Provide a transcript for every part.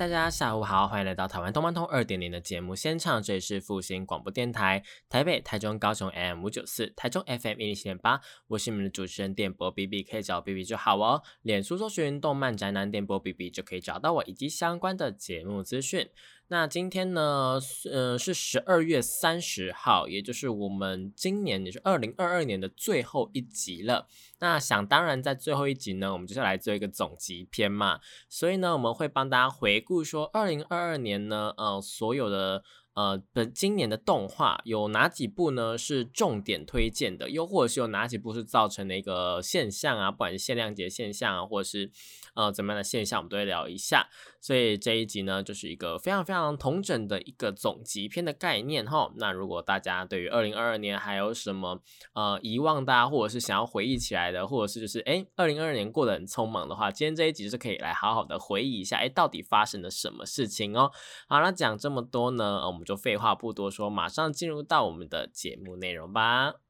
大家下午好，欢迎来到台湾动漫通二点零的节目现场，这里是复兴广播电台，台北、台中、高雄 M 五九四，台中 FM 一零七点八，我是你们的主持人电波 B B，可以找 B B 就好哦。脸书搜寻动漫宅男电波 B B 就可以找到我以及相关的节目资讯。那今天呢，呃，是十二月三十号，也就是我们今年也是二零二二年的最后一集了。那想当然，在最后一集呢，我们就是来做一个总集篇嘛。所以呢，我们会帮大家回顾说，二零二二年呢，呃，所有的呃的今年的动画有哪几部呢是重点推荐的，又或者是有哪几部是造成的一个现象啊，不管是限量节现象啊，或者是。呃，怎么样的现象我们都会聊一下，所以这一集呢，就是一个非常非常同整的一个总集篇的概念哈。那如果大家对于二零二二年还有什么呃遗忘的，或者是想要回忆起来的，或者是就是哎，二零二二年过得很匆忙的话，今天这一集是可以来好好的回忆一下，哎，到底发生了什么事情哦。好了，讲这么多呢，我们就废话不多说，马上进入到我们的节目内容吧。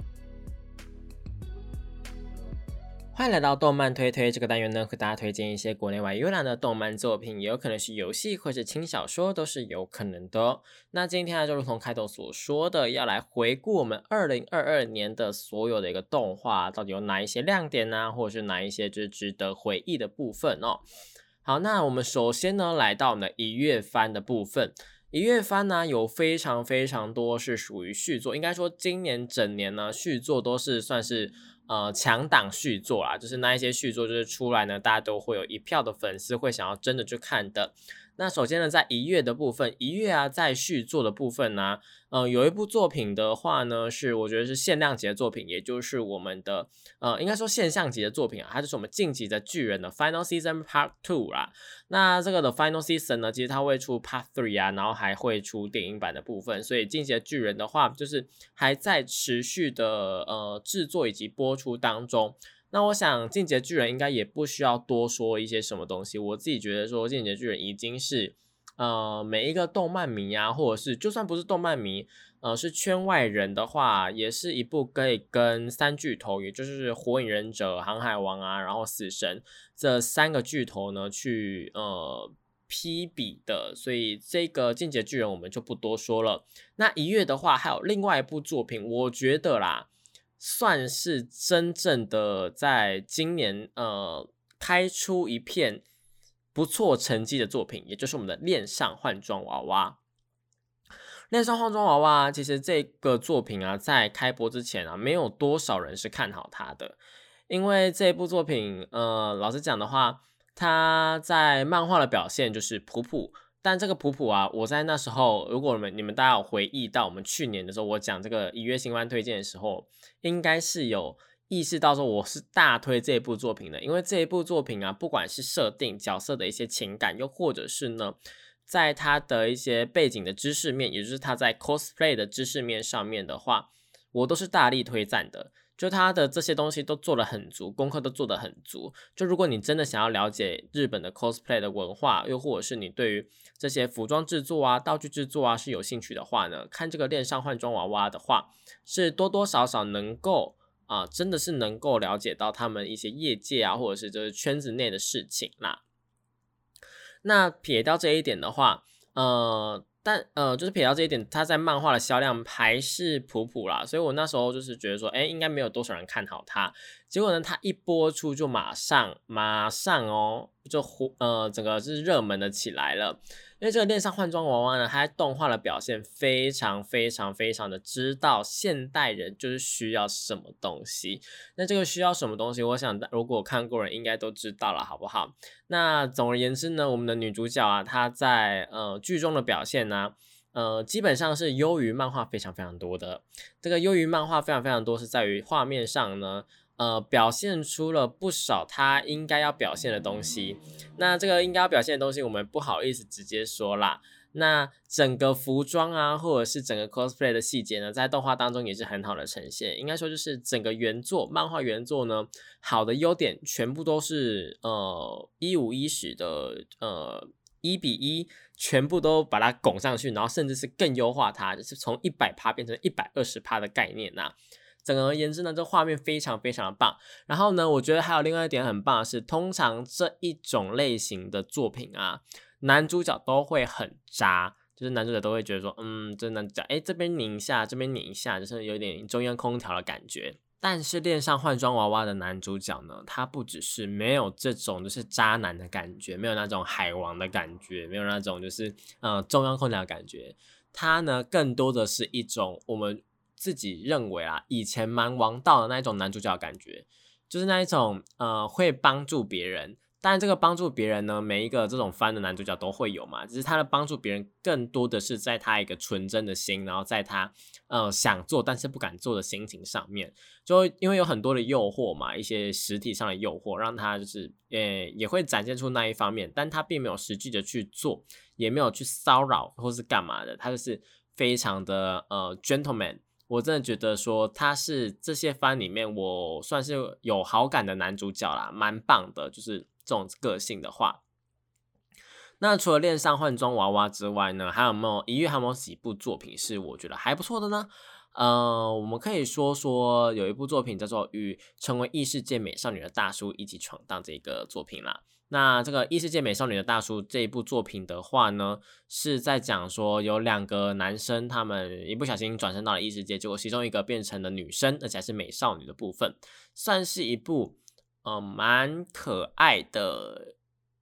欢迎来到动漫推推这个单元呢，和大家推荐一些国内外优良的动漫作品，也有可能是游戏或是轻小说，都是有可能的。那今天呢，就如同开头所说的，要来回顾我们二零二二年的所有的一个动画，到底有哪一些亮点呢？或者是哪一些就是值得回忆的部分哦？好，那我们首先呢，来到我们的一月番的部分。一月番呢，有非常非常多是属于续作，应该说今年整年呢，续作都是算是。呃，强档续作啊，就是那一些续作，就是出来呢，大家都会有一票的粉丝会想要真的去看的。那首先呢，在一月的部分，一月啊，在续作的部分呢，呃，有一部作品的话呢，是我觉得是限量级的作品，也就是我们的呃，应该说现象级的作品啊，它就是我们晋级的巨人的 Final Season Part Two 啦。那这个的 Final Season 呢，其实它会出 Part Three 啊，然后还会出电影版的部分，所以晋级的巨人的话，就是还在持续的呃制作以及播出当中。那我想，进阶巨人应该也不需要多说一些什么东西。我自己觉得说，进阶巨人已经是，呃，每一个动漫迷啊，或者是就算不是动漫迷，呃，是圈外人的话，也是一部可以跟三巨头，也就是火影忍者、航海王啊，然后死神这三个巨头呢去呃匹比的。所以这个进阶巨人我们就不多说了。那一月的话，还有另外一部作品，我觉得啦。算是真正的在今年呃开出一片不错成绩的作品，也就是我们的《恋上换装娃娃》。《恋上换装娃娃》其实这个作品啊，在开播之前啊，没有多少人是看好它的，因为这部作品呃，老实讲的话，它在漫画的表现就是普普。但这个普普啊，我在那时候，如果你们你们大家有回忆到我们去年的时候，我讲这个一月新番推荐的时候，应该是有意识到说我是大推这部作品的，因为这一部作品啊，不管是设定角色的一些情感，又或者是呢，在他的一些背景的知识面，也就是他在 cosplay 的知识面上面的话，我都是大力推赞的。就他的这些东西都做得很足，功课都做得很足。就如果你真的想要了解日本的 cosplay 的文化，又或者是你对于这些服装制作啊、道具制作啊是有兴趣的话呢，看这个恋上换装娃娃的话，是多多少少能够啊，真的是能够了解到他们一些业界啊，或者是就是圈子内的事情啦。那撇掉这一点的话，呃。但呃，就是撇到这一点，它在漫画的销量还是普普啦，所以我那时候就是觉得说，哎，应该没有多少人看好它。结果呢，它一播出就马上马上哦，就火呃，整个是热门的起来了。因为这个恋上换装娃娃呢，它动画的表现非常非常非常的知道现代人就是需要什么东西。那这个需要什么东西，我想如果看过人应该都知道了，好不好？那总而言之呢，我们的女主角啊，她在呃剧中的表现呢，呃，基本上是优于漫画非常非常多的。这个优于漫画非常非常多，是在于画面上呢，呃，表现出了不少他应该要表现的东西。那这个应该要表现的东西，我们不好意思直接说啦。那整个服装啊，或者是整个 cosplay 的细节呢，在动画当中也是很好的呈现。应该说，就是整个原作漫画原作呢，好的优点全部都是呃一五一十的呃一比一，全部都把它拱上去，然后甚至是更优化它，就是从一百趴变成一百二十趴的概念呐。整而言之呢，这画面非常非常的棒。然后呢，我觉得还有另外一点很棒的是，通常这一种类型的作品啊。男主角都会很渣，就是男主角都会觉得说，嗯，这男主角，哎，这边拧一下，这边拧一下，就是有点中央空调的感觉。但是恋上换装娃娃的男主角呢，他不只是没有这种就是渣男的感觉，没有那种海王的感觉，没有那种就是呃中央空调的感觉，他呢更多的是一种我们自己认为啊，以前蛮王道的那一种男主角感觉，就是那一种呃会帮助别人。但这个帮助别人呢，每一个这种番的男主角都会有嘛，只是他的帮助别人更多的是在他一个纯真的心，然后在他呃想做但是不敢做的心情上面，就因为有很多的诱惑嘛，一些实体上的诱惑，让他就是呃也会展现出那一方面，但他并没有实际的去做，也没有去骚扰或是干嘛的，他就是非常的呃 gentleman，我真的觉得说他是这些番里面我算是有好感的男主角啦，蛮棒的，就是。这种个性的话，那除了恋上换装娃娃之外呢，还有没有一月还有没有几部作品是我觉得还不错的呢？呃，我们可以说说有一部作品叫做《与成为异世界美少女的大叔一起闯荡》这个作品啦。那这个异世界美少女的大叔这一部作品的话呢，是在讲说有两个男生，他们一不小心转身到了异世界，结果其中一个变成了女生，而且还是美少女的部分，算是一部。呃，蛮可爱的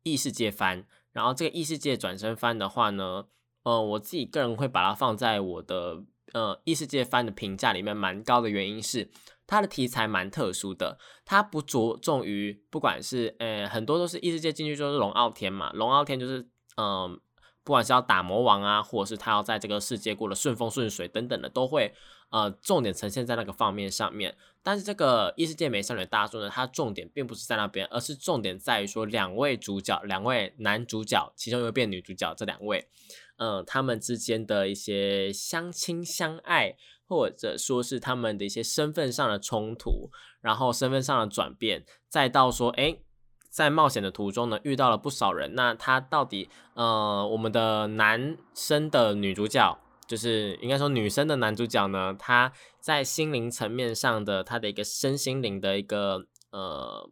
异世界番，然后这个异世界转身番的话呢，呃，我自己个人会把它放在我的呃异世界番的评价里面蛮高的原因是，它的题材蛮特殊的，它不着重于不管是呃很多都是异世界进去就是龙傲天嘛，龙傲天就是嗯，不管是要打魔王啊，或者是他要在这个世界过得顺风顺水等等的，都会。呃，重点呈现在那个方面上面，但是这个异世界美少女大叔呢，它重点并不是在那边，而是重点在于说两位主角，两位男主角，其中又变女主角这两位，嗯，他们之间的一些相亲相爱，或者说是他们的一些身份上的冲突，然后身份上的转变，再到说，哎，在冒险的途中呢，遇到了不少人，那他到底，呃，我们的男生的女主角。就是应该说，女生的男主角呢，他在心灵层面上的他的一个身心灵的一个呃，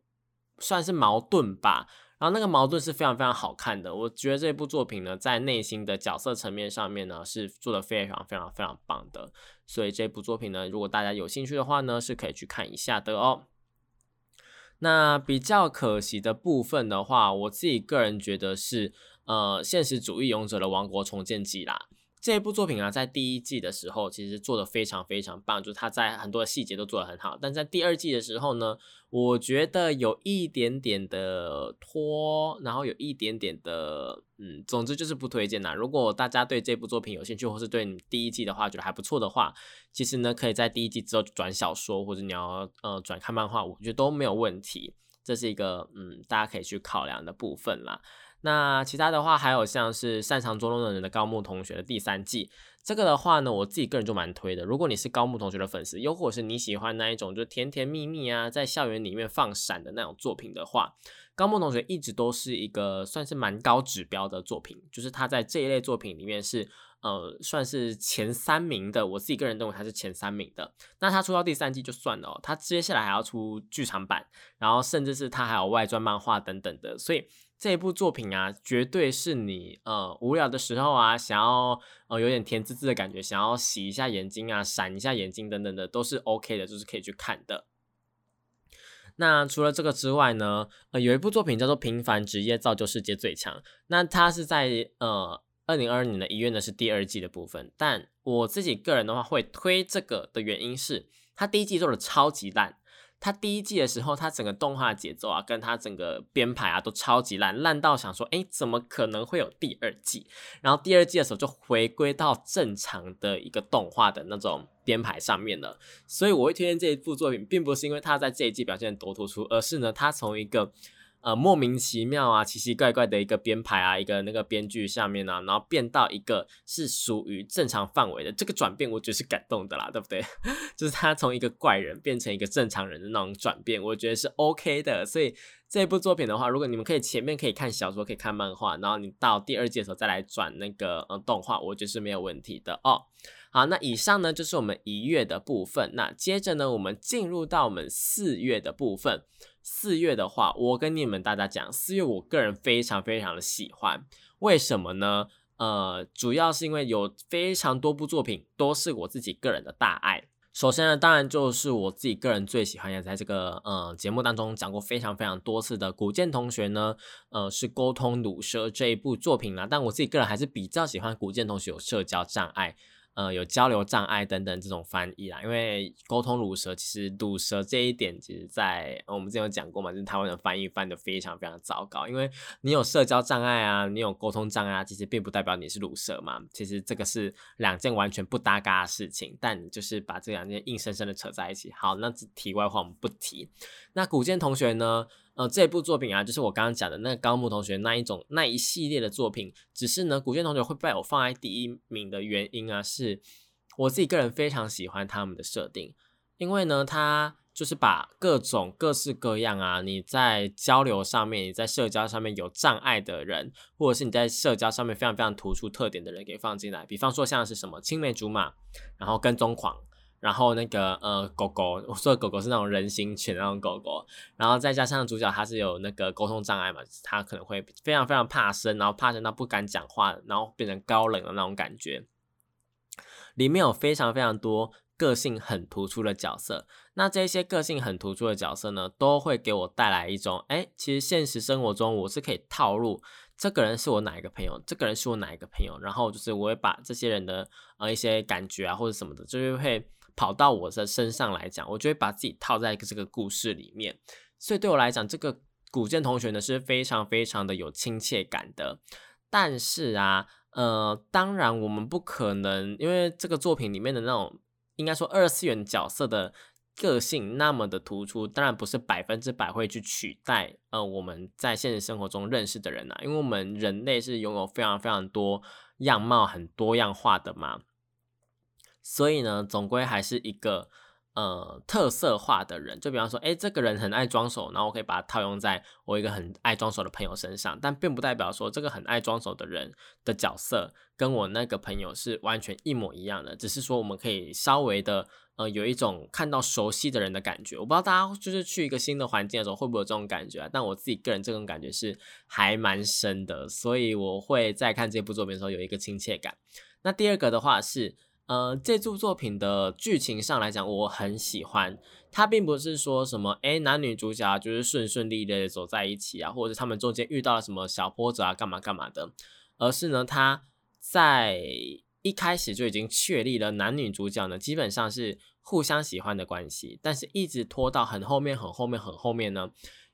算是矛盾吧。然后那个矛盾是非常非常好看的。我觉得这部作品呢，在内心的角色层面上面呢，是做的非常非常非常棒的。所以这部作品呢，如果大家有兴趣的话呢，是可以去看一下的哦。那比较可惜的部分的话，我自己个人觉得是呃，现实主义勇者的王国重建记啦。这部作品啊，在第一季的时候其实做的非常非常棒，就是它在很多的细节都做得很好。但在第二季的时候呢，我觉得有一点点的拖，然后有一点点的，嗯，总之就是不推荐啦。如果大家对这部作品有兴趣，或是对你第一季的话觉得还不错的话，其实呢，可以在第一季之后转小说，或者你要呃转看漫画，我觉得都没有问题。这是一个嗯，大家可以去考量的部分啦。那其他的话，还有像是擅长捉弄的人的高木同学的第三季，这个的话呢，我自己个人就蛮推的。如果你是高木同学的粉丝，又或者是你喜欢那一种就甜甜蜜蜜啊，在校园里面放闪的那种作品的话，高木同学一直都是一个算是蛮高指标的作品，就是他在这一类作品里面是呃算是前三名的。我自己个人认为他是前三名的。那他出到第三季就算了，他接下来还要出剧场版，然后甚至是他还有外传漫画等等的，所以。这部作品啊，绝对是你呃无聊的时候啊，想要呃有点甜滋滋的感觉，想要洗一下眼睛啊，闪一下眼睛等等的，都是 OK 的，就是可以去看的。那除了这个之外呢，呃，有一部作品叫做《平凡职业造就世界最强》，那它是在呃二零二二年的一月呢是第二季的部分，但我自己个人的话会推这个的原因是，它第一季做的超级烂。它第一季的时候，它整个动画节奏啊，跟它整个编排啊，都超级烂，烂到想说，哎，怎么可能会有第二季？然后第二季的时候就回归到正常的一个动画的那种编排上面了。所以我会推荐这一部作品，并不是因为它在这一季表现多突出，而是呢，它从一个。呃，莫名其妙啊，奇奇怪怪的一个编排啊，一个那个编剧下面啊，然后变到一个是属于正常范围的这个转变，我觉得是感动的啦，对不对？就是他从一个怪人变成一个正常人的那种转变，我觉得是 OK 的。所以这部作品的话，如果你们可以前面可以看小说，可以看漫画，然后你到第二季的时候再来转那个呃动画，我觉得是没有问题的哦。好，那以上呢就是我们一月的部分，那接着呢，我们进入到我们四月的部分。四月的话，我跟你们大家讲，四月我个人非常非常的喜欢，为什么呢？呃，主要是因为有非常多部作品都是我自己个人的大爱。首先呢，当然就是我自己个人最喜欢，也在这个呃节目当中讲过非常非常多次的古剑同学呢，呃，是沟通鲁蛇这一部作品啦。但我自己个人还是比较喜欢古剑同学有社交障碍。呃，有交流障碍等等这种翻译啦，因为沟通乳蛇，其实乳蛇这一点，其实在我们之前有讲过嘛，就是台湾的翻译翻的非常非常糟糕。因为你有社交障碍啊，你有沟通障碍啊，其实并不代表你是乳蛇嘛，其实这个是两件完全不搭嘎的事情。但你就是把这两件硬生生的扯在一起。好，那题外话我们不提。那古剑同学呢？呃，这部作品啊，就是我刚刚讲的那个高木同学那一种那一系列的作品。只是呢，古剑同学会被我放在第一名的原因啊，是我自己个人非常喜欢他们的设定，因为呢，他就是把各种各式各样啊，你在交流上面、你在社交上面有障碍的人，或者是你在社交上面非常非常突出特点的人给放进来。比方说像是什么青梅竹马，然后跟踪狂。然后那个呃狗狗，我说的狗狗是那种人形犬那种狗狗，然后再加上主角他是有那个沟通障碍嘛，他可能会非常非常怕生，然后怕生到不敢讲话，然后变成高冷的那种感觉。里面有非常非常多个性很突出的角色，那这些个性很突出的角色呢，都会给我带来一种，哎，其实现实生活中我是可以套路，这个人是我哪一个朋友，这个人是我哪一个朋友，然后就是我会把这些人的呃一些感觉啊或者什么的，就是会。跑到我的身上来讲，我就会把自己套在一个这个故事里面，所以对我来讲，这个古剑同学呢是非常非常的有亲切感的。但是啊，呃，当然我们不可能，因为这个作品里面的那种应该说二次元角色的个性那么的突出，当然不是百分之百会去取代呃我们在现实生活中认识的人啊，因为我们人类是拥有非常非常多样貌很多样化的嘛。所以呢，总归还是一个呃特色化的人。就比方说，哎，这个人很爱装手，然后我可以把它套用在我一个很爱装手的朋友身上。但并不代表说这个很爱装手的人的角色跟我那个朋友是完全一模一样的。只是说我们可以稍微的呃有一种看到熟悉的人的感觉。我不知道大家就是去一个新的环境的时候会不会有这种感觉啊？但我自己个人这种感觉是还蛮深的，所以我会在看这部作品的时候有一个亲切感。那第二个的话是。呃，这部作品的剧情上来讲，我很喜欢。它并不是说什么，哎，男女主角就是顺顺利利的走在一起啊，或者他们中间遇到了什么小波折啊，干嘛干嘛的。而是呢，他在一开始就已经确立了男女主角呢，基本上是互相喜欢的关系。但是，一直拖到很后面、很后面、很后面呢，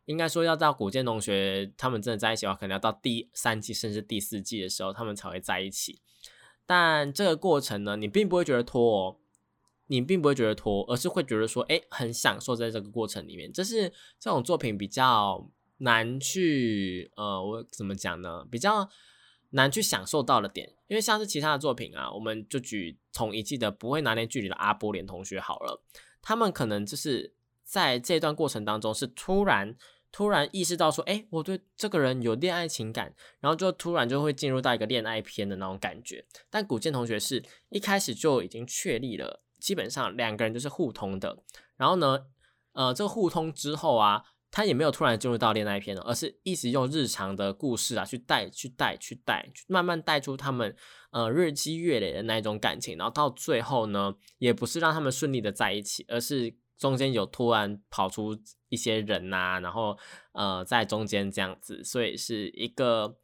应该说要到古剑同学他们真的在一起的话，可能要到第三季甚至第四季的时候，他们才会在一起。但这个过程呢，你并不会觉得拖哦，你并不会觉得拖，而是会觉得说，哎，很享受在这个过程里面。这是这种作品比较难去，呃，我怎么讲呢？比较难去享受到的点，因为像是其他的作品啊，我们就举从一季的不会拿捏距离的阿波连同学好了，他们可能就是在这段过程当中是突然。突然意识到说，哎，我对这个人有恋爱情感，然后就突然就会进入到一个恋爱片的那种感觉。但古剑同学是一开始就已经确立了，基本上两个人就是互通的。然后呢，呃，这个互通之后啊，他也没有突然进入到恋爱片了，而是一直用日常的故事啊去带、去带、去带，慢慢带出他们呃日积月累的那一种感情。然后到最后呢，也不是让他们顺利的在一起，而是。中间有突然跑出一些人呐，然后呃在中间这样子，所以是一个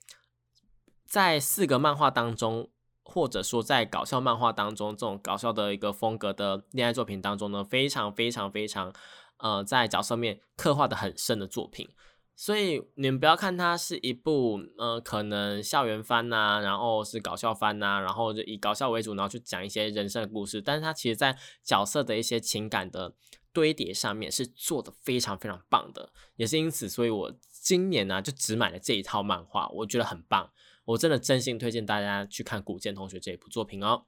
在四个漫画当中，或者说在搞笑漫画当中，这种搞笑的一个风格的恋爱作品当中呢，非常非常非常呃在角色面刻画的很深的作品。所以你们不要看它是一部呃可能校园番呐，然后是搞笑番呐，然后就以搞笑为主，然后去讲一些人生的故事。但是它其实在角色的一些情感的堆叠上面是做的非常非常棒的，也是因此，所以我今年呢就只买了这一套漫画，我觉得很棒，我真的真心推荐大家去看古剑同学这一部作品哦。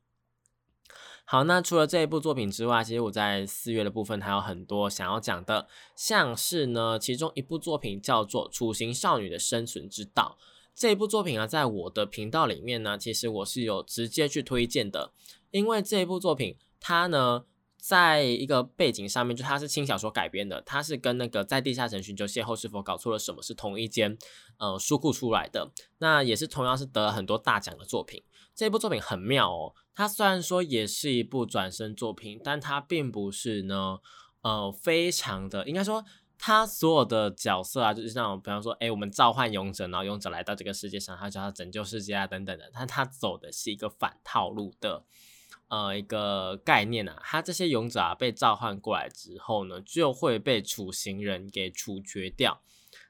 好，那除了这一部作品之外，其实我在四月的部分还有很多想要讲的，像是呢，其中一部作品叫做《雏形少女的生存之道》这一部作品啊，在我的频道里面呢，其实我是有直接去推荐的，因为这一部作品它呢，在一个背景上面，就它是轻小说改编的，它是跟那个在地下城寻求邂逅是否搞错了什么是同一间呃书库出来的，那也是同样是得了很多大奖的作品。这部作品很妙哦，它虽然说也是一部转身作品，但它并不是呢，呃，非常的应该说，它所有的角色啊，就是像比方说，哎，我们召唤勇者，然后勇者来到这个世界上，他就要拯救世界啊，等等的，但他走的是一个反套路的，呃，一个概念啊，他这些勇者啊被召唤过来之后呢，就会被处刑人给处决掉。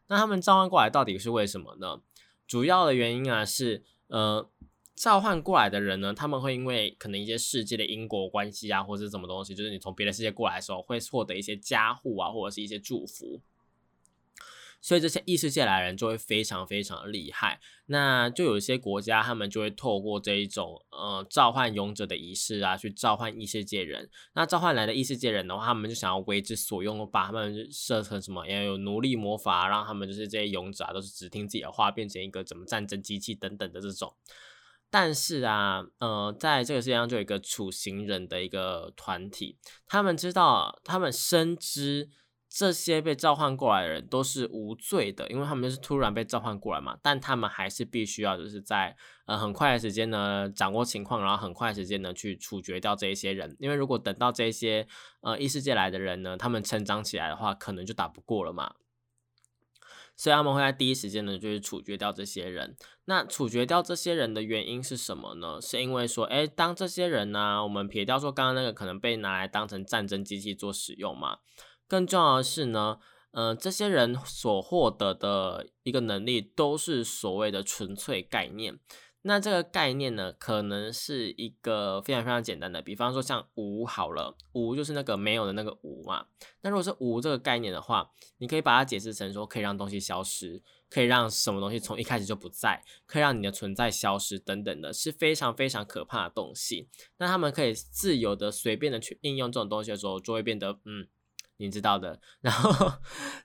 那他们召唤过来到底是为什么呢？主要的原因啊是，呃。召唤过来的人呢，他们会因为可能一些世界的因果关系啊，或者是什么东西，就是你从别的世界过来的时候，会获得一些加护啊，或者是一些祝福。所以这些异世界来人就会非常非常厉害。那就有一些国家，他们就会透过这一种呃召唤勇者的仪式啊，去召唤异世界人。那召唤来的异世界人的话，他们就想要为之所用，把他们设成什么，要有奴隶魔法，让他们就是这些勇者啊，都是只听自己的话，变成一个怎么战争机器等等的这种。但是啊，呃，在这个世界上就有一个处刑人的一个团体，他们知道，他们深知这些被召唤过来的人都是无罪的，因为他们是突然被召唤过来嘛。但他们还是必须要就是在呃很快的时间呢掌握情况，然后很快时间呢去处决掉这一些人。因为如果等到这些呃异世界来的人呢，他们成长起来的话，可能就打不过了嘛。所以他们会在第一时间呢，就是处决掉这些人。那处决掉这些人的原因是什么呢？是因为说，哎，当这些人呢，我们撇掉说刚刚那个可能被拿来当成战争机器做使用嘛。更重要的是呢，呃，这些人所获得的一个能力都是所谓的纯粹概念。那这个概念呢，可能是一个非常非常简单的，比方说像无好了，无就是那个没有的那个无嘛。那如果是无这个概念的话，你可以把它解释成说，可以让东西消失，可以让什么东西从一开始就不在，可以让你的存在消失等等的，是非常非常可怕的东西。那他们可以自由的、随便的去应用这种东西的时候，就会变得嗯，你知道的。然后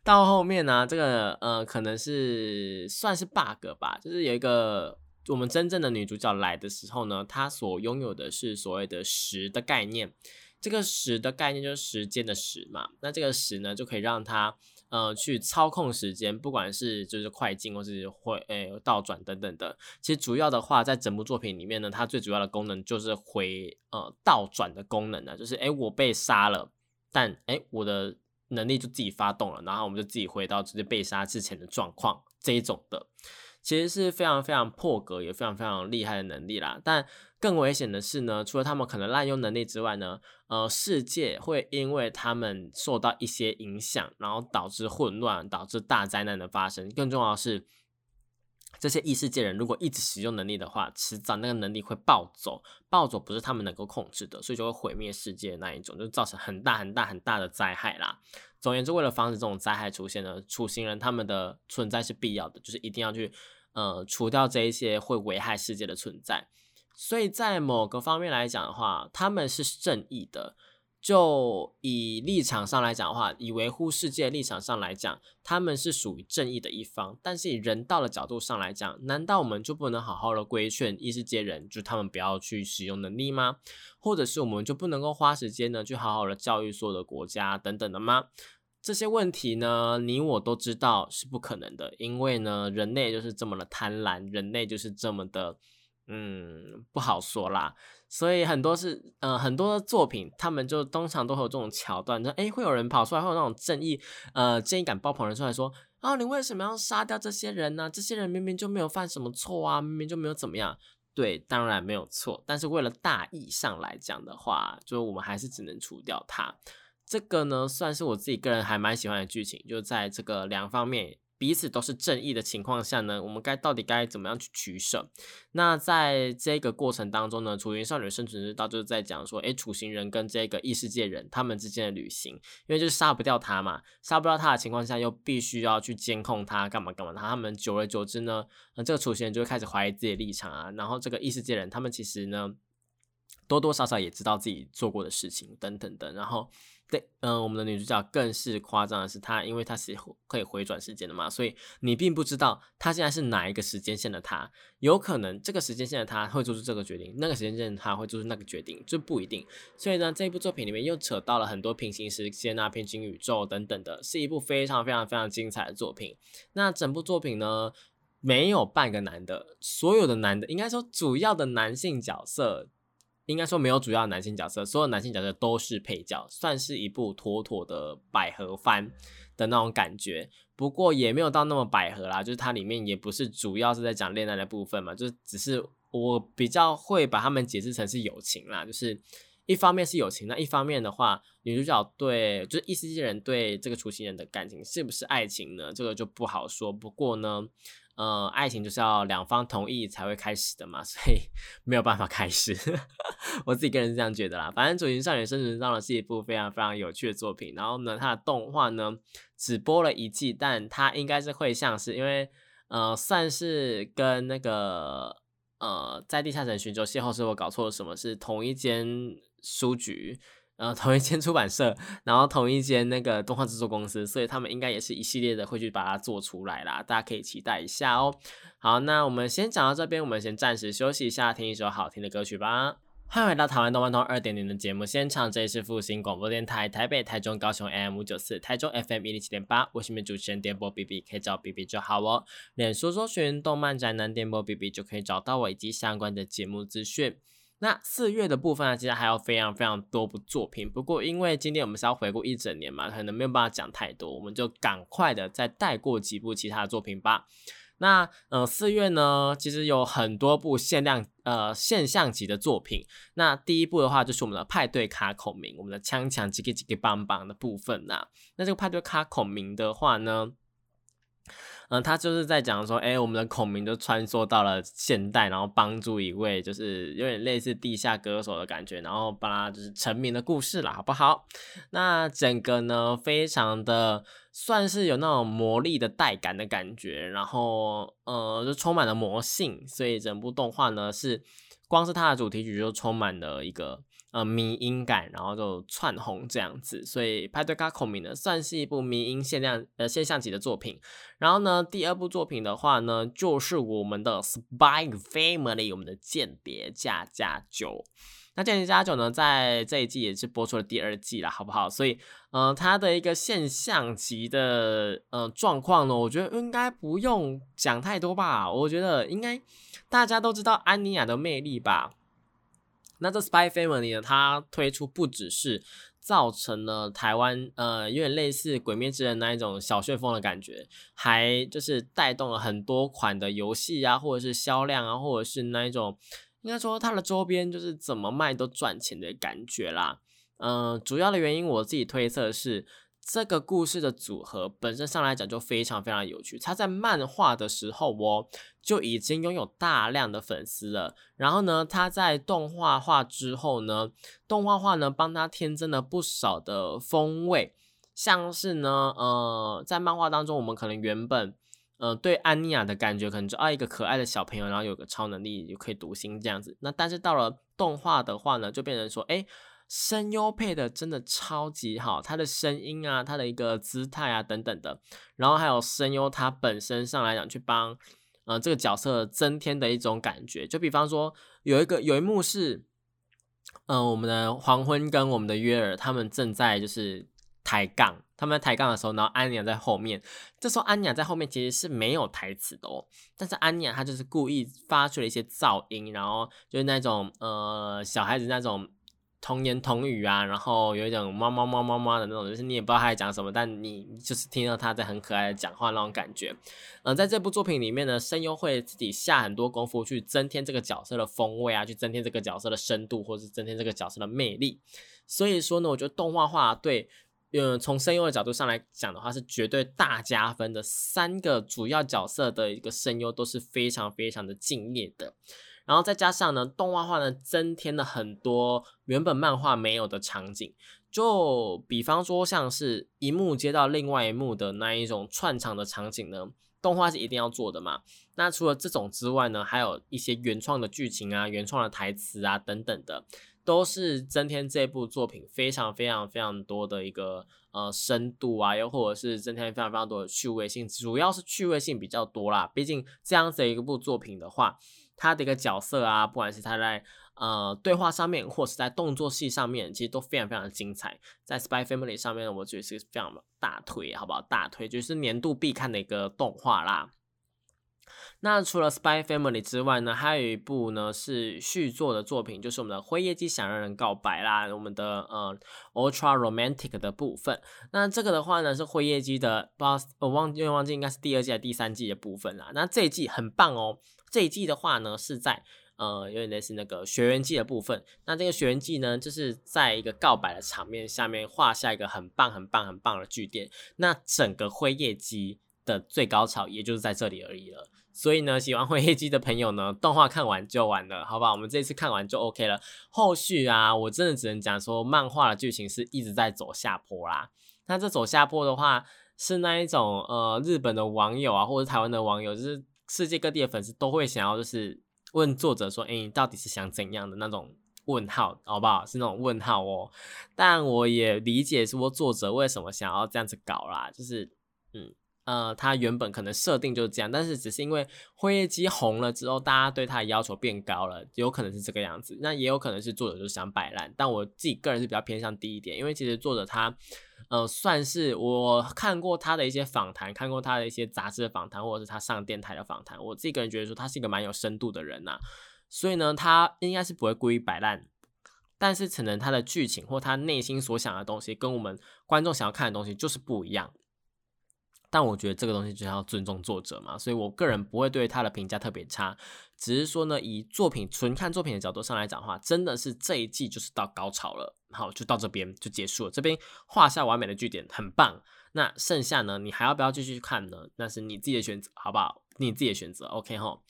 到后面呢，这个呃，可能是算是 bug 吧，就是有一个。我们真正的女主角来的时候呢，她所拥有的是所谓的时的概念。这个时的概念就是时间的时嘛。那这个时呢，就可以让她呃去操控时间，不管是就是快进或是会诶倒转等等的。其实主要的话，在整部作品里面呢，它最主要的功能就是回呃倒转的功能呢，就是诶我被杀了，但诶我的能力就自己发动了，然后我们就自己回到直接被杀之前的状况这一种的。其实是非常非常破格，也非常非常厉害的能力啦。但更危险的是呢，除了他们可能滥用能力之外呢，呃，世界会因为他们受到一些影响，然后导致混乱，导致大灾难的发生。更重要的是，这些异世界人如果一直使用能力的话，迟早那个能力会暴走，暴走不是他们能够控制的，所以就会毁灭世界那一种，就造成很大很大很大的灾害啦。总而言之，为了防止这种灾害出现呢，处刑人他们的存在是必要的，就是一定要去。呃，除掉这一些会危害世界的存在，所以在某个方面来讲的话，他们是正义的。就以立场上来讲的话，以维护世界立场上来讲，他们是属于正义的一方。但是以人道的角度上来讲，难道我们就不能好好的规劝异世界人，就他们不要去使用能力吗？或者是我们就不能够花时间呢，去好好的教育所有的国家等等的吗？这些问题呢，你我都知道是不可能的，因为呢，人类就是这么的贪婪，人类就是这么的，嗯，不好说啦。所以很多是，呃，很多作品，他们就通常都会有这种桥段，就哎，会有人跑出来，会有那种正义，呃，正义感爆棚的人出来说，啊，你为什么要杀掉这些人呢？这些人明明就没有犯什么错啊，明明就没有怎么样。对，当然没有错，但是为了大义上来讲的话，就我们还是只能除掉他。这个呢，算是我自己个人还蛮喜欢的剧情，就在这个两方面。彼此都是正义的情况下呢，我们该到底该怎么样去取舍？那在这个过程当中呢，《楚云少女生存之道》就是在讲说，诶，楚行人跟这个异世界人他们之间的旅行，因为就是杀不掉他嘛，杀不掉他的情况下，又必须要去监控他，干嘛干嘛。他们久而久之呢，呃，这个楚行人就会开始怀疑自己的立场啊。然后这个异世界人，他们其实呢，多多少少也知道自己做过的事情，等等等。然后。对，嗯，我们的女主角更是夸张的是，她因为她是可以回转时间的嘛，所以你并不知道她现在是哪一个时间线的她，有可能这个时间线的她会做出这个决定，那个时间线她会做出那个决定，就不一定。所以呢，这一部作品里面又扯到了很多平行时间啊、平行宇宙等等的，是一部非常非常非常精彩的作品。那整部作品呢，没有半个男的，所有的男的，应该说主要的男性角色。应该说没有主要男性角色，所有男性角色都是配角，算是一部妥妥的百合番的那种感觉。不过也没有到那么百合啦，就是它里面也不是主要是在讲恋爱的部分嘛，就是只是我比较会把他们解释成是友情啦，就是一方面是友情，那一方面的话，女主角对就是异世界人对这个雏形人的感情是不是爱情呢？这个就不好说。不过呢。呃，爱情就是要两方同意才会开始的嘛，所以没有办法开始。我自己个人是这样觉得啦。反正《主角少女生存上》的是一部非常非常有趣的作品。然后呢，它的动画呢只播了一季，但它应该是会像是因为呃，算是跟那个呃，在地下城寻求邂逅是我搞错了什么？是同一间书局。呃，同一间出版社，然后同一间那个动画制作公司，所以他们应该也是一系列的会去把它做出来啦，大家可以期待一下哦。好，那我们先讲到这边，我们先暂时休息一下，听一首好听的歌曲吧。欢迎回到台湾动漫通二点零的节目现场，这里是复兴广播电台台北、台中、高雄 M 五九四，台中 FM 一零七点八，我是你们主持人电波 B B，可以找 B B 就好哦。脸书搜寻动漫宅男电波 B B 就可以找到我以及相关的节目资讯。那四月的部分呢，其实还有非常非常多部作品。不过，因为今天我们是要回顾一整年嘛，可能没有办法讲太多，我们就赶快的再带过几部其他的作品吧。那呃，四月呢，其实有很多部限量呃现象级的作品。那第一部的话，就是我们的派对卡孔明，我们的枪枪叽叽叽叽棒棒的部分呐。那这个派对卡孔明的话呢？嗯，他就是在讲说，哎，我们的孔明就穿梭到了现代，然后帮助一位就是有点类似地下歌手的感觉，然后帮他就是成名的故事啦，好不好？那整个呢，非常的算是有那种魔力的带感的感觉，然后呃，就充满了魔性，所以整部动画呢是光是它的主题曲就充满了一个。呃，迷音感，然后就窜红这样子，所以派对卡孔明呢，算是一部迷音限量呃现象级的作品。然后呢，第二部作品的话呢，就是我们的 Spy Family，我们的间谍加加酒。那间谍加酒呢，在这一季也是播出了第二季了，好不好？所以，呃，它的一个现象级的呃状况呢，我觉得应该不用讲太多吧。我觉得应该大家都知道安妮亚的魅力吧。那这 Spy Family 呢？它推出不只是造成了台湾呃有点类似《鬼灭之刃》那一种小旋风的感觉，还就是带动了很多款的游戏啊，或者是销量啊，或者是那一种应该说它的周边就是怎么卖都赚钱的感觉啦。嗯，主要的原因我自己推测是。这个故事的组合本身上来讲就非常非常有趣。他在漫画的时候哦，就已经拥有大量的粉丝了。然后呢，他在动画化之后呢，动画化呢帮他添增了不少的风味。像是呢，呃，在漫画当中，我们可能原本呃对安妮亚的感觉，可能就啊一个可爱的小朋友，然后有个超能力，就可以读心这样子。那但是到了动画的话呢，就变成说，哎。声优配的真的超级好，他的声音啊，他的一个姿态啊等等的，然后还有声优他本身上来讲去帮，呃，这个角色增添的一种感觉。就比方说有一个有一幕是，嗯，我们的黄昏跟我们的约尔他们正在就是抬杠，他们在抬杠的时候，然后安妮亚在后面，这时候安妮亚在后面其实是没有台词的哦，但是安妮亚她就是故意发出了一些噪音，然后就是那种呃小孩子那种。童言童语啊，然后有一种猫猫猫猫猫的那种，就是你也不知道他在讲什么，但你就是听到他在很可爱的讲话那种感觉。嗯，在这部作品里面呢，声优会自己下很多功夫去增添这个角色的风味啊，去增添这个角色的深度，或是增添这个角色的魅力。所以说呢，我觉得动画化对，嗯，从声优的角度上来讲的话，是绝对大加分的。三个主要角色的一个声优都是非常非常的敬业的。然后再加上呢，动画化呢增添了很多原本漫画没有的场景，就比方说像是一幕接到另外一幕的那一种串场的场景呢，动画是一定要做的嘛。那除了这种之外呢，还有一些原创的剧情啊、原创的台词啊等等的，都是增添这部作品非常非常非常多的一个呃深度啊，又或者是增添非常非常多的趣味性，主要是趣味性比较多啦。毕竟这样子的一部作品的话。他的一个角色啊，不管是他在呃对话上面，或是在动作戏上面，其实都非常非常的精彩。在《Spy Family》上面，我觉得是非常大推，好不好？大推就是年度必看的一个动画啦。那除了《Spy Family》之外呢，还有一部呢是续作的作品，就是我们的《灰夜姬想让人告白》啦，我们的呃 Ultra Romantic 的部分。那这个的话呢是灰夜姬的，不知道我忘因为忘记应该是第二季还是第三季的部分啦。那这一季很棒哦。这一季的话呢，是在呃有点类似那个学员季的部分。那这个学员季呢，就是在一个告白的场面下面画下一个很棒、很棒、很棒的句点。那整个辉夜姬的最高潮，也就是在这里而已了。所以呢，喜欢辉夜姬的朋友呢，动画看完就完了，好吧？我们这次看完就 OK 了。后续啊，我真的只能讲说，漫画的剧情是一直在走下坡啦。那这走下坡的话，是那一种呃，日本的网友啊，或者台湾的网友，就是。世界各地的粉丝都会想要，就是问作者说：“哎，你到底是想怎样的那种问号，好不好？是那种问号哦。”但我也理解说作者为什么想要这样子搞啦，就是，嗯呃，他原本可能设定就是这样，但是只是因为灰夜姬红了之后，大家对他的要求变高了，有可能是这个样子。那也有可能是作者就想摆烂，但我自己个人是比较偏向低一点，因为其实作者他。呃，算是我看过他的一些访谈，看过他的一些杂志的访谈，或者是他上电台的访谈。我自己个人觉得说，他是一个蛮有深度的人呐。所以呢，他应该是不会故意摆烂，但是可能他的剧情或他内心所想的东西，跟我们观众想要看的东西就是不一样。但我觉得这个东西就是要尊重作者嘛，所以我个人不会对他的评价特别差。只是说呢，以作品纯看作品的角度上来讲的话，真的是这一季就是到高潮了，好，就到这边就结束了，这边画下完美的句点，很棒。那剩下呢，你还要不要继续看呢？那是你自己的选择，好不好？你自己的选择，OK 哈。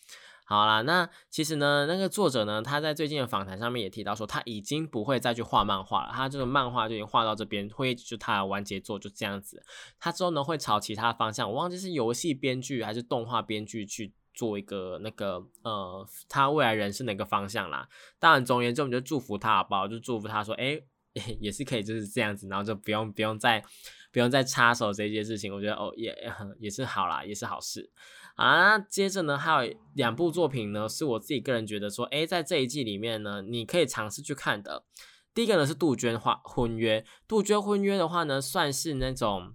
好啦，那其实呢，那个作者呢，他在最近的访谈上面也提到说，他已经不会再去画漫画了，他这个漫画就已经画到这边，会就他完结作就这样子。他之后呢会朝其他方向，我忘记是游戏编剧还是动画编剧去做一个那个呃，他未来人生的一个方向啦。当然，总而言之，我们就祝福他好不好？就祝福他说，哎，也是可以就是这样子，然后就不用不用再不用再插手这件事情。我觉得哦，也也是好啦，也是好事。啊，接着呢，还有两部作品呢，是我自己个人觉得说，哎，在这一季里面呢，你可以尝试去看的。第一个呢是杜鹃花婚约，杜鹃婚约的话呢，算是那种，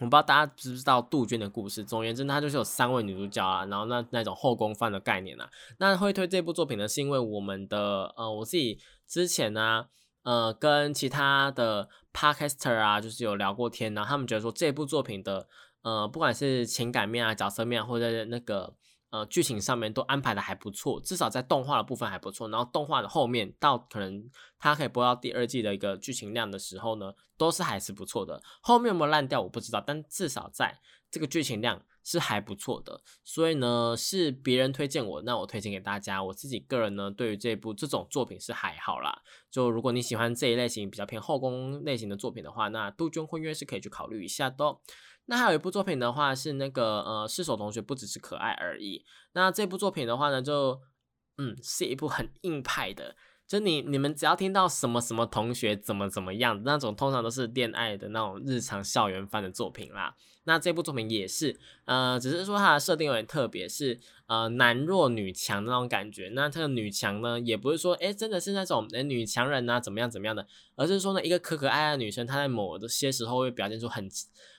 我不知道大家知不知道杜鹃的故事。总而言之，它就是有三位女主角啊，然后那那种后宫番的概念啊。那会推这部作品呢，是因为我们的呃，我自己之前呢，呃，跟其他的 podcaster 啊，就是有聊过天呢，他们觉得说这部作品的。呃，不管是情感面啊、角色面，或者那个呃剧情上面，都安排的还不错，至少在动画的部分还不错。然后动画的后面到可能它可以播到第二季的一个剧情量的时候呢，都是还是不错的。后面有没有烂掉我不知道，但至少在这个剧情量是还不错的。所以呢，是别人推荐我，那我推荐给大家。我自己个人呢，对于这部这种作品是还好啦。就如果你喜欢这一类型比较偏后宫类型的作品的话，那杜鹃婚约是可以去考虑一下的。那还有一部作品的话是那个呃，失手同学不只是可爱而已。那这部作品的话呢，就嗯，是一部很硬派的。就你你们只要听到什么什么同学怎么怎么样那种，通常都是恋爱的那种日常校园番的作品啦。那这部作品也是，呃，只是说它的设定有点特别，是呃男弱女强那种感觉。那这个女强呢，也不是说哎真的是那种哎女强人啊怎么样怎么样的，而是说呢一个可可爱爱的女生，她在某些时候会表现出很。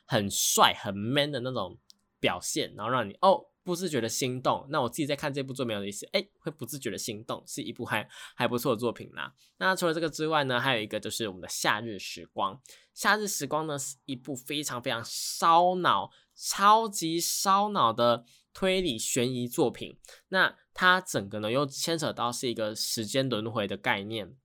很帅、很 man 的那种表现，然后让你哦不自觉的心动。那我自己在看这部作品的意思，哎，会不自觉的心动，是一部还还不错的作品啦。那除了这个之外呢，还有一个就是我们的《夏日时光》。《夏日时光》呢是一部非常非常烧脑、超级烧脑的推理悬疑作品。那它整个呢又牵扯到是一个时间轮回的概念。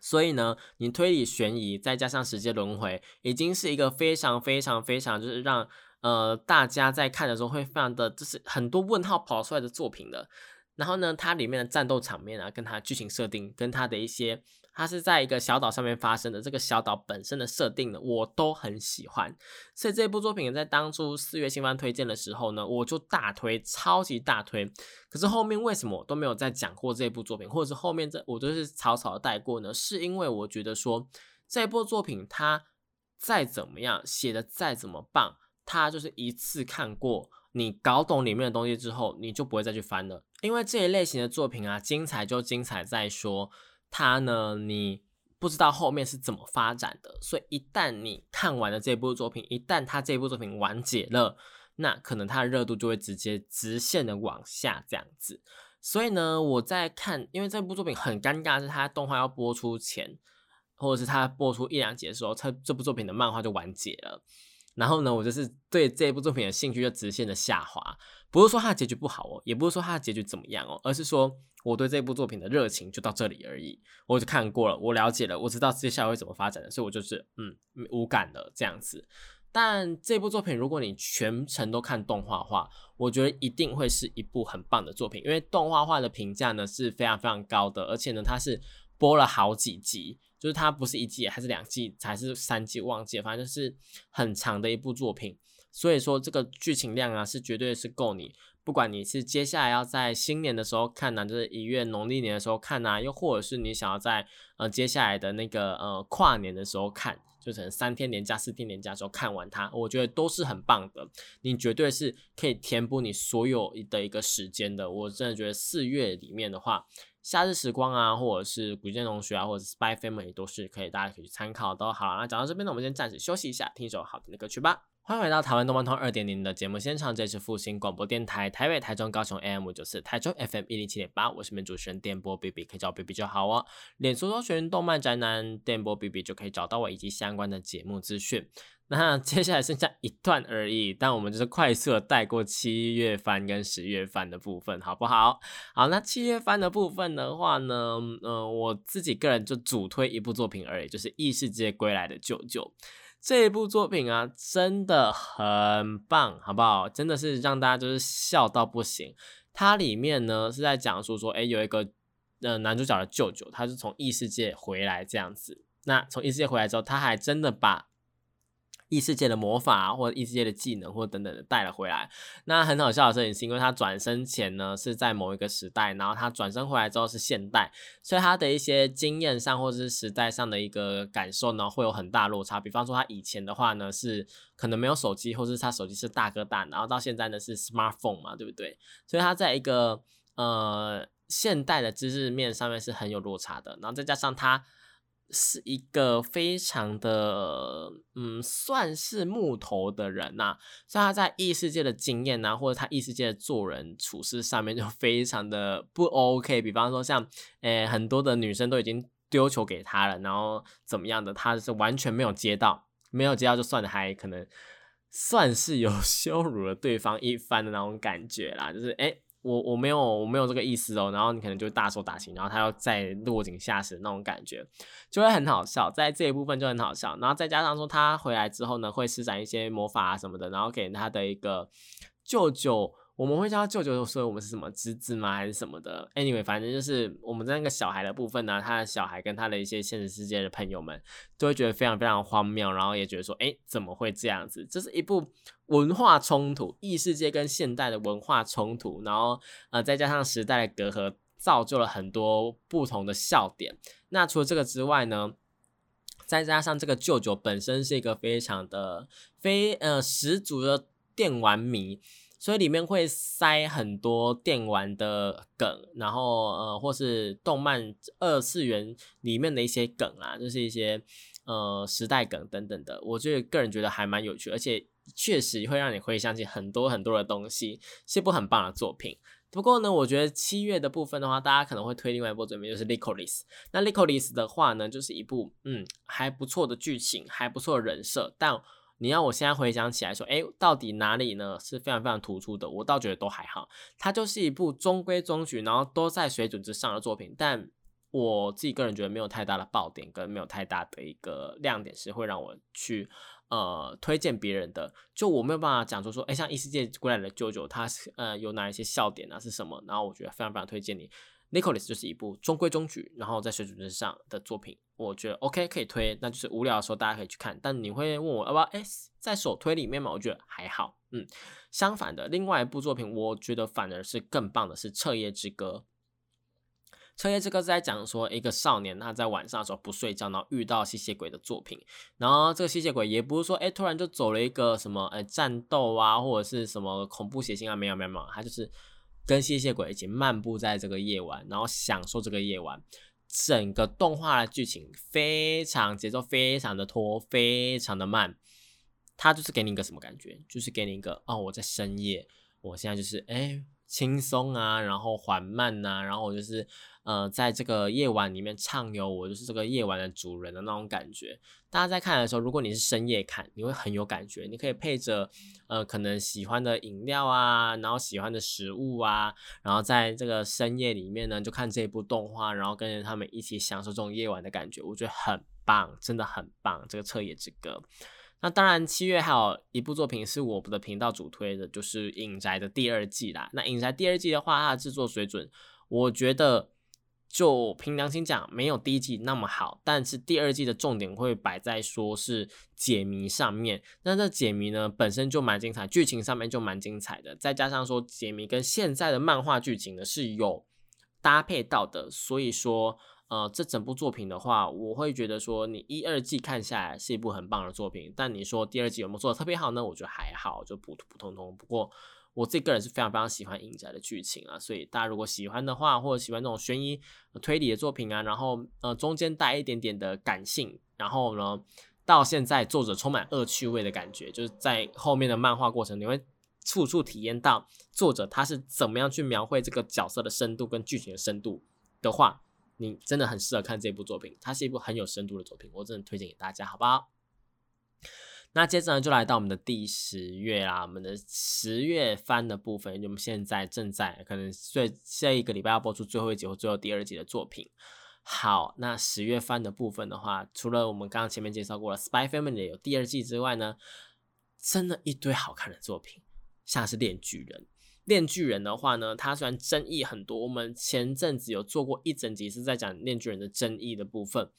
所以呢，你推理悬疑再加上时间轮回，已经是一个非常非常非常就是让呃大家在看的时候会非常的就是很多问号跑出来的作品了。然后呢，它里面的战斗场面啊，跟它剧情设定，跟它的一些。它是在一个小岛上面发生的，这个小岛本身的设定呢，我都很喜欢，所以这部作品在当初四月新番推荐的时候呢，我就大推，超级大推。可是后面为什么都没有再讲过这部作品，或者是后面这我都是草草的带过呢？是因为我觉得说这部作品它再怎么样写的再怎么棒，它就是一次看过，你搞懂里面的东西之后，你就不会再去翻了。因为这一类型的作品啊，精彩就精彩在说。它呢，你不知道后面是怎么发展的，所以一旦你看完了这部作品，一旦它这部作品完结了，那可能它的热度就会直接直线的往下这样子。所以呢，我在看，因为这部作品很尴尬，是它动画要播出前，或者是它播出一两集的时候，它这部作品的漫画就完结了。然后呢，我就是对这部作品的兴趣就直线的下滑。不是说它的结局不好哦，也不是说它的结局怎么样哦，而是说我对这部作品的热情就到这里而已。我就看过了，我了解了，我知道接下来会怎么发展的，所以我就是嗯无感的这样子。但这部作品如果你全程都看动画化，我觉得一定会是一部很棒的作品，因为动画化的评价呢是非常非常高的，而且呢它是播了好几集，就是它不是一季还是两季还是三季忘记了，反正就是很长的一部作品。所以说这个剧情量啊，是绝对是够你，不管你是接下来要在新年的时候看呢，就是一月农历年的时候看呐，又或者是你想要在呃接下来的那个呃跨年的时候看，就可能三天连假、四天连假的时候看完它，我觉得都是很棒的。你绝对是可以填补你所有的一个时间的。我真的觉得四月里面的话，夏日时光啊，或者是古剑同学啊，或者是 Spy Family 都是可以，大家可以去参考都好。那讲到这边呢，我们先暂时休息一下，听一首好听的歌曲吧。欢迎回到台湾动漫通二点零的节目现场，这里是复兴广播电台台北、台中、高雄 AM 五九四，台中 FM 一零七点八，我是你们主持人电波 B B，可以找 B B 就好哦。脸书搜寻动漫宅男电波 B B 就可以找到我以及相关的节目资讯。那接下来剩下一段而已，但我们就是快速的带过七月番跟十月番的部分，好不好？好，那七月番的部分的话呢，嗯，我自己个人就主推一部作品而已，就是《异世界归来的舅舅》。这一部作品啊，真的很棒，好不好？真的是让大家就是笑到不行。它里面呢是在讲述说，哎，有一个呃男主角的舅舅，他是从异世界回来这样子。那从异世界回来之后，他还真的把。异世界的魔法或者异世界的技能或者等等的带了回来，那很好笑的事情是因为他转身前呢是在某一个时代，然后他转身回来之后是现代，所以他的一些经验上或者是时代上的一个感受呢会有很大落差。比方说他以前的话呢是可能没有手机，或是他手机是大哥大，然后到现在呢是 smartphone 嘛，对不对？所以他在一个呃现代的知识面上面是很有落差的，然后再加上他。是一个非常的，嗯，算是木头的人呐，所以他在异世界的经验呐，或者他异世界的做人处事上面就 非常的不 OK。比方说，像，诶，很多的女生都已经丢球给他了，然后怎么样的，他是完全没有接到，没有接到就算了，还可能算是有 羞辱了对方一番的那种感觉啦，就是诶。我我没有我没有这个意思哦，然后你可能就大手打情，然后他又再落井下石那种感觉，就会很好笑，在这一部分就很好笑，然后再加上说他回来之后呢，会施展一些魔法啊什么的，然后给他的一个舅舅。我们会叫他舅舅，说我们是什么侄子吗？还是什么的？Anyway，反正就是我们在那个小孩的部分呢，他的小孩跟他的一些现实世界的朋友们，都会觉得非常非常荒谬，然后也觉得说，哎，怎么会这样子？这是一部文化冲突，异世界跟现代的文化冲突，然后呃，再加上时代的隔阂，造就了很多不同的笑点。那除了这个之外呢，再加上这个舅舅本身是一个非常的非呃十足的电玩迷。所以里面会塞很多电玩的梗，然后呃，或是动漫二次元里面的一些梗啊，就是一些呃时代梗等等的。我觉得个人觉得还蛮有趣，而且确实会让你回想起很多很多的东西，是一部很棒的作品。不过呢，我觉得七月的部分的话，大家可能会推另外一部作品，就是《Licorice》。那《Licorice》的话呢，就是一部嗯还不错的剧情，还不错的人设。但你要我现在回想起来说，哎，到底哪里呢是非常非常突出的？我倒觉得都还好，它就是一部中规中矩，然后都在水准之上的作品。但我自己个人觉得没有太大的爆点，跟没有太大的一个亮点，是会让我去。呃，推荐别人的，就我没有办法讲出说，哎，像异世界归来的舅舅，他是呃有哪一些笑点啊，是什么？然后我觉得非常非常推荐你，Nicholas 就是一部中规中矩，然后在水准之上的作品，我觉得 OK 可以推，那就是无聊的时候大家可以去看。但你会问我要不要？哎，在首推里面嘛，我觉得还好，嗯。相反的，另外一部作品，我觉得反而是更棒的，是《彻夜之歌》。彻夜之歌是在讲说一个少年他在晚上的时候不睡觉，然后遇到吸血鬼的作品。然后这个吸血鬼也不是说哎突然就走了一个什么哎战斗啊或者是什么恐怖血腥啊没有没有没有，他就是跟吸血鬼一起漫步在这个夜晚，然后享受这个夜晚。整个动画的剧情非常节奏非常的拖，非常的慢。它就是给你一个什么感觉？就是给你一个哦我在深夜，我现在就是哎轻松啊，然后缓慢呐，然后我就是。呃，在这个夜晚里面畅游，我就是这个夜晚的主人的那种感觉。大家在看的时候，如果你是深夜看，你会很有感觉。你可以配着呃，可能喜欢的饮料啊，然后喜欢的食物啊，然后在这个深夜里面呢，就看这部动画，然后跟着他们一起享受这种夜晚的感觉，我觉得很棒，真的很棒。这个彻夜之歌。那当然，七月还有一部作品是我们的频道主推的，就是《影宅》的第二季啦。那《影宅》第二季的话，它的制作水准，我觉得。就凭良心讲，没有第一季那么好，但是第二季的重点会摆在说是解谜上面。那这解谜呢，本身就蛮精彩，剧情上面就蛮精彩的，再加上说解谜跟现在的漫画剧情呢是有搭配到的，所以说，呃，这整部作品的话，我会觉得说你一二季看下来是一部很棒的作品。但你说第二季有没有做的特别好呢？我觉得还好，就普普通通。不过。我自己个人是非常非常喜欢影宅的剧情啊，所以大家如果喜欢的话，或者喜欢那种悬疑推理的作品啊，然后呃中间带一点点的感性，然后呢到现在作者充满恶趣味的感觉，就是在后面的漫画过程，你会处处体验到作者他是怎么样去描绘这个角色的深度跟剧情的深度的话，你真的很适合看这部作品，它是一部很有深度的作品，我真的推荐给大家，好不好？那接着呢，就来到我们的第十月啦，我们的十月番的部分，我们现在正在可能最下一个礼拜要播出最后一集或最后第二集的作品。好，那十月番的部分的话，除了我们刚刚前面介绍过了《Spy Family》有第二季之外呢，真的一堆好看的作品，像是《炼巨人》。《炼巨人》的话呢，它虽然争议很多，我们前阵子有做过一整集是在讲《炼巨人》的争议的部分。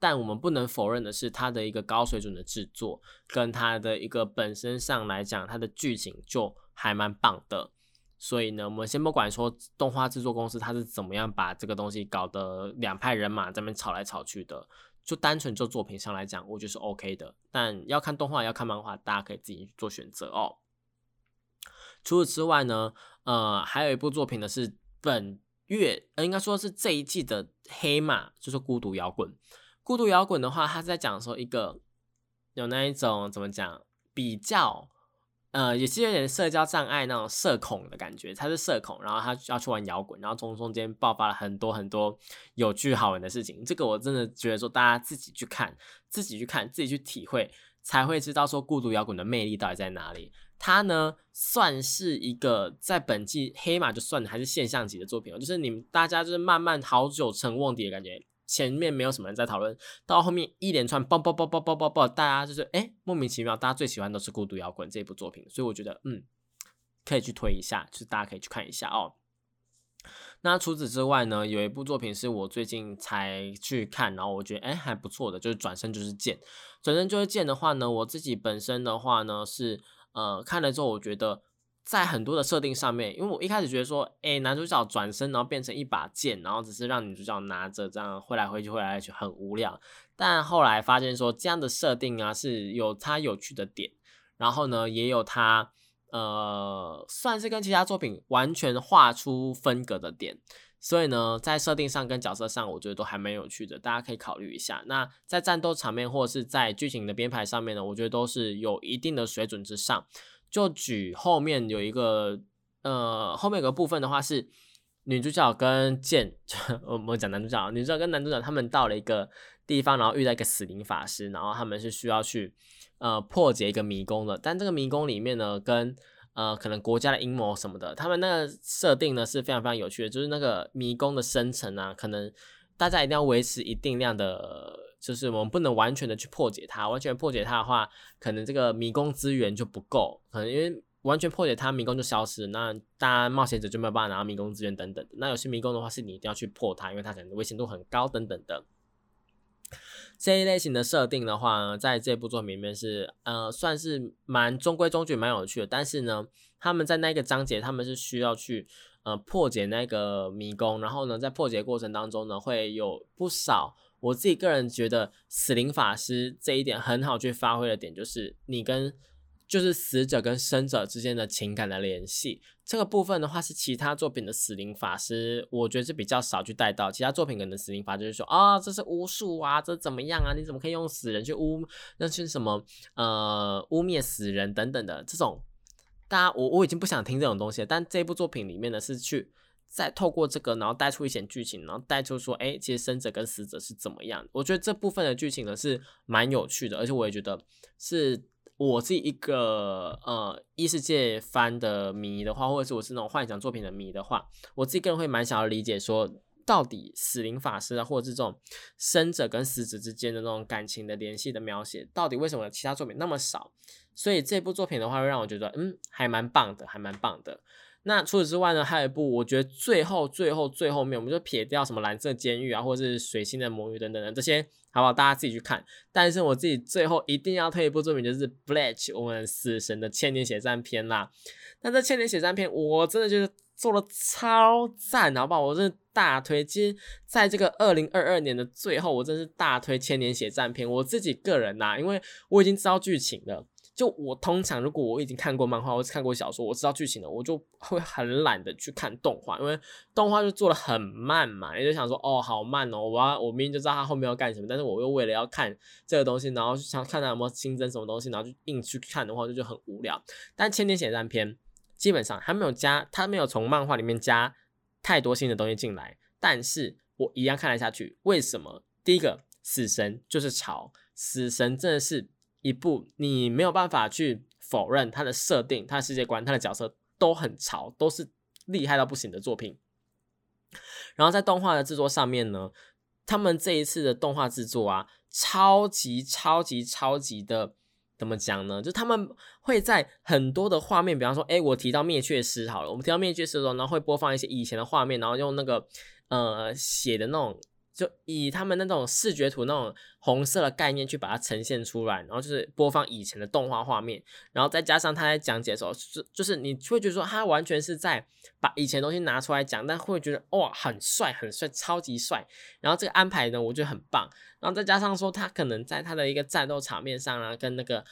但我们不能否认的是，它的一个高水准的制作，跟它的一个本身上来讲，它的剧情就还蛮棒的。所以呢，我们先不管说动画制作公司它是怎么样把这个东西搞得两派人马在那边吵来吵去的，就单纯就作品上来讲，我觉得是 OK 的。但要看动画要看漫画，大家可以自己做选择哦。除此之外呢，呃，还有一部作品呢是本月，呃，应该说是这一季的黑马，就是《孤独摇滚》。孤独摇滚的话，他在讲说一个有那一种怎么讲，比较呃，也是有点社交障碍那种社恐的感觉。他是社恐，然后他要去玩摇滚，然后从中间爆发了很多很多有趣好玩的事情。这个我真的觉得说，大家自己去看，自己去看，自己去体会，才会知道说孤独摇滚的魅力到底在哪里。它呢，算是一个在本季黑马就算还是现象级的作品就是你们大家就是慢慢好久成瓮底的感觉。前面没有什么人在讨论，到后面一连串爆爆爆爆爆爆爆，大家就是哎莫名其妙，大家最喜欢都是孤独摇滚这部作品，所以我觉得嗯可以去推一下，就是大家可以去看一下哦。那除此之外呢，有一部作品是我最近才去看，然后我觉得哎还不错的，就是转身就是剑。转身就是剑的话呢，我自己本身的话呢是呃看了之后，我觉得。在很多的设定上面，因为我一开始觉得说，哎，男主角转身然后变成一把剑，然后只是让女主角拿着这样挥来挥去，挥来挥去很无聊。但后来发现说，这样的设定啊是有它有趣的点，然后呢，也有它呃算是跟其他作品完全画出分隔的点。所以呢，在设定上跟角色上，我觉得都还蛮有趣的，大家可以考虑一下。那在战斗场面或者是在剧情的编排上面呢，我觉得都是有一定的水准之上。就举后面有一个，呃，后面有个部分的话是女主角跟剑，我们讲男主角，女主角跟男主角他们到了一个地方，然后遇到一个死灵法师，然后他们是需要去呃破解一个迷宫的，但这个迷宫里面呢，跟呃可能国家的阴谋什么的，他们那个设定呢是非常非常有趣的，就是那个迷宫的生成啊，可能大家一定要维持一定量的。就是我们不能完全的去破解它，完全破解它的话，可能这个迷宫资源就不够，可能因为完全破解它，迷宫就消失，那大家冒险者就没有办法拿到迷宫资源等等。那有些迷宫的话，是你一定要去破它，因为它可能危险度很高等等的。这一类型的设定的话呢，在这部作品里面是呃算是蛮中规中矩、蛮有趣的。但是呢，他们在那个章节，他们是需要去呃破解那个迷宫，然后呢，在破解过程当中呢，会有不少。我自己个人觉得死灵法师这一点很好去发挥的点，就是你跟就是死者跟生者之间的情感的联系。这个部分的话，是其他作品的死灵法师，我觉得是比较少去带到。其他作品可能死灵法师就是说啊，这是巫术啊，这怎么样啊？你怎么可以用死人去污？那是什么呃污蔑死人等等的这种，大家我我已经不想听这种东西了。但这部作品里面呢，是去。再透过这个，然后带出一些剧情，然后带出说，哎，其实生者跟死者是怎么样？我觉得这部分的剧情呢是蛮有趣的，而且我也觉得是我自己一个呃异世界番的迷的话，或者是我是那种幻想作品的迷的话，我自己个人会蛮想要理解说，到底死灵法师啊，或者是这种生者跟死者之间的那种感情的联系的描写，到底为什么其他作品那么少？所以这部作品的话，会让我觉得，嗯，还蛮棒的，还蛮棒的。那除此之外呢，还有一部，我觉得最后、最后、最后面，我们就撇掉什么蓝色监狱啊，或者是水星的魔女等等的这些，好不好？大家自己去看。但是我自己最后一定要推一部作品，就是《Bleach》我们死神的千年血战篇啦。那这千年血战篇，我真的就是做的超赞，好不好？我真的大推。其实在这个二零二二年的最后，我真是大推千年血战篇。我自己个人呐，因为我已经知道剧情了。就我通常，如果我已经看过漫画或是看过小说，我知道剧情了，我就会很懒得去看动画，因为动画就做的很慢嘛。你就想说，哦，好慢哦，我要我明明就知道他后面要干什么，但是我又为了要看这个东西，然后想看他有没有新增什么东西，然后就硬去看的话，就就很无聊。但《千年血战篇》基本上还没有加，他没有从漫画里面加太多新的东西进来，但是我一样看得下去。为什么？第一个，死神就是潮，死神真的是。一部你没有办法去否认它的设定、它的世界观、它的角色都很潮，都是厉害到不行的作品。然后在动画的制作上面呢，他们这一次的动画制作啊，超级超级超级的怎么讲呢？就他们会在很多的画面，比方说，哎，我提到灭却师好了，我们提到灭却师的时候，然后会播放一些以前的画面，然后用那个呃写的那种。就以他们那种视觉图那种红色的概念去把它呈现出来，然后就是播放以前的动画画面，然后再加上他在讲解的时候，就就是你会觉得说他完全是在把以前东西拿出来讲，但会觉得哇很帅很帅超级帅，然后这个安排呢我觉得很棒，然后再加上说他可能在他的一个战斗场面上啊，跟那个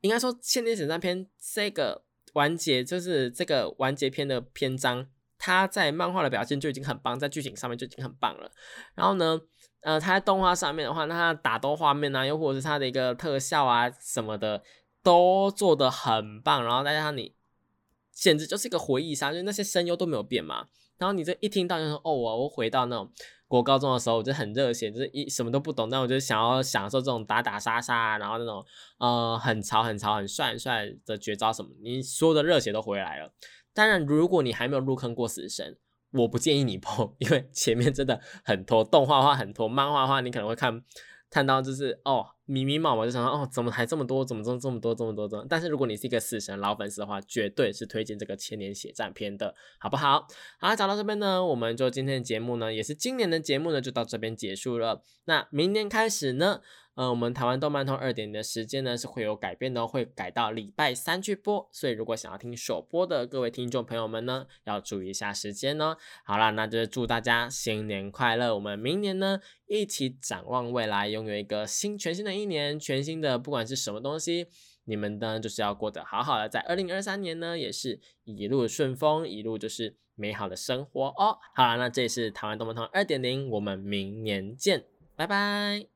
应该说《千年神战篇》这个完结就是这个完结篇的篇章。他在漫画的表现就已经很棒，在剧情上面就已经很棒了。然后呢，呃，他在动画上面的话，那他打斗画面啊，又或者是他的一个特效啊什么的，都做的很棒。然后再加上你，简直就是一个回忆杀，就那些声优都没有变嘛。然后你这一听到就说，哦，我我回到那种国高中的时候，我就很热血，就是一什么都不懂，但我就想要享受这种打打杀杀，然后那种呃很潮很潮很帅很帅的绝招什么，你所有的热血都回来了。当然，如果你还没有入坑过死神，我不建议你 破，因为前面真的很拖，动画化很拖，漫画化你可能会看看到就是哦迷迷茫茫，就想到哦怎么还这么多，怎么这么这么多这么多这么。但是如果你是一个死神老粉丝的话，绝对是推荐这个千年血战篇的，好不好？好，讲到这边呢，我们就今天的节目呢，也是今年的节目呢，就到这边结束了。那明年开始呢？呃，我们台湾动漫通二点零的时间呢是会有改变的，会改到礼拜三去播，所以如果想要听首播的各位听众朋友们呢，要注意一下时间哦。好了，那就祝大家新年快乐，我们明年呢一起展望未来，拥有一个新全新的一年，全新的不管是什么东西，你们呢就是要过得好好的，在二零二三年呢也是一路顺风，一路就是。美好的生活哦。好了，那这里是台湾动漫通二点零，我们明年见，拜拜。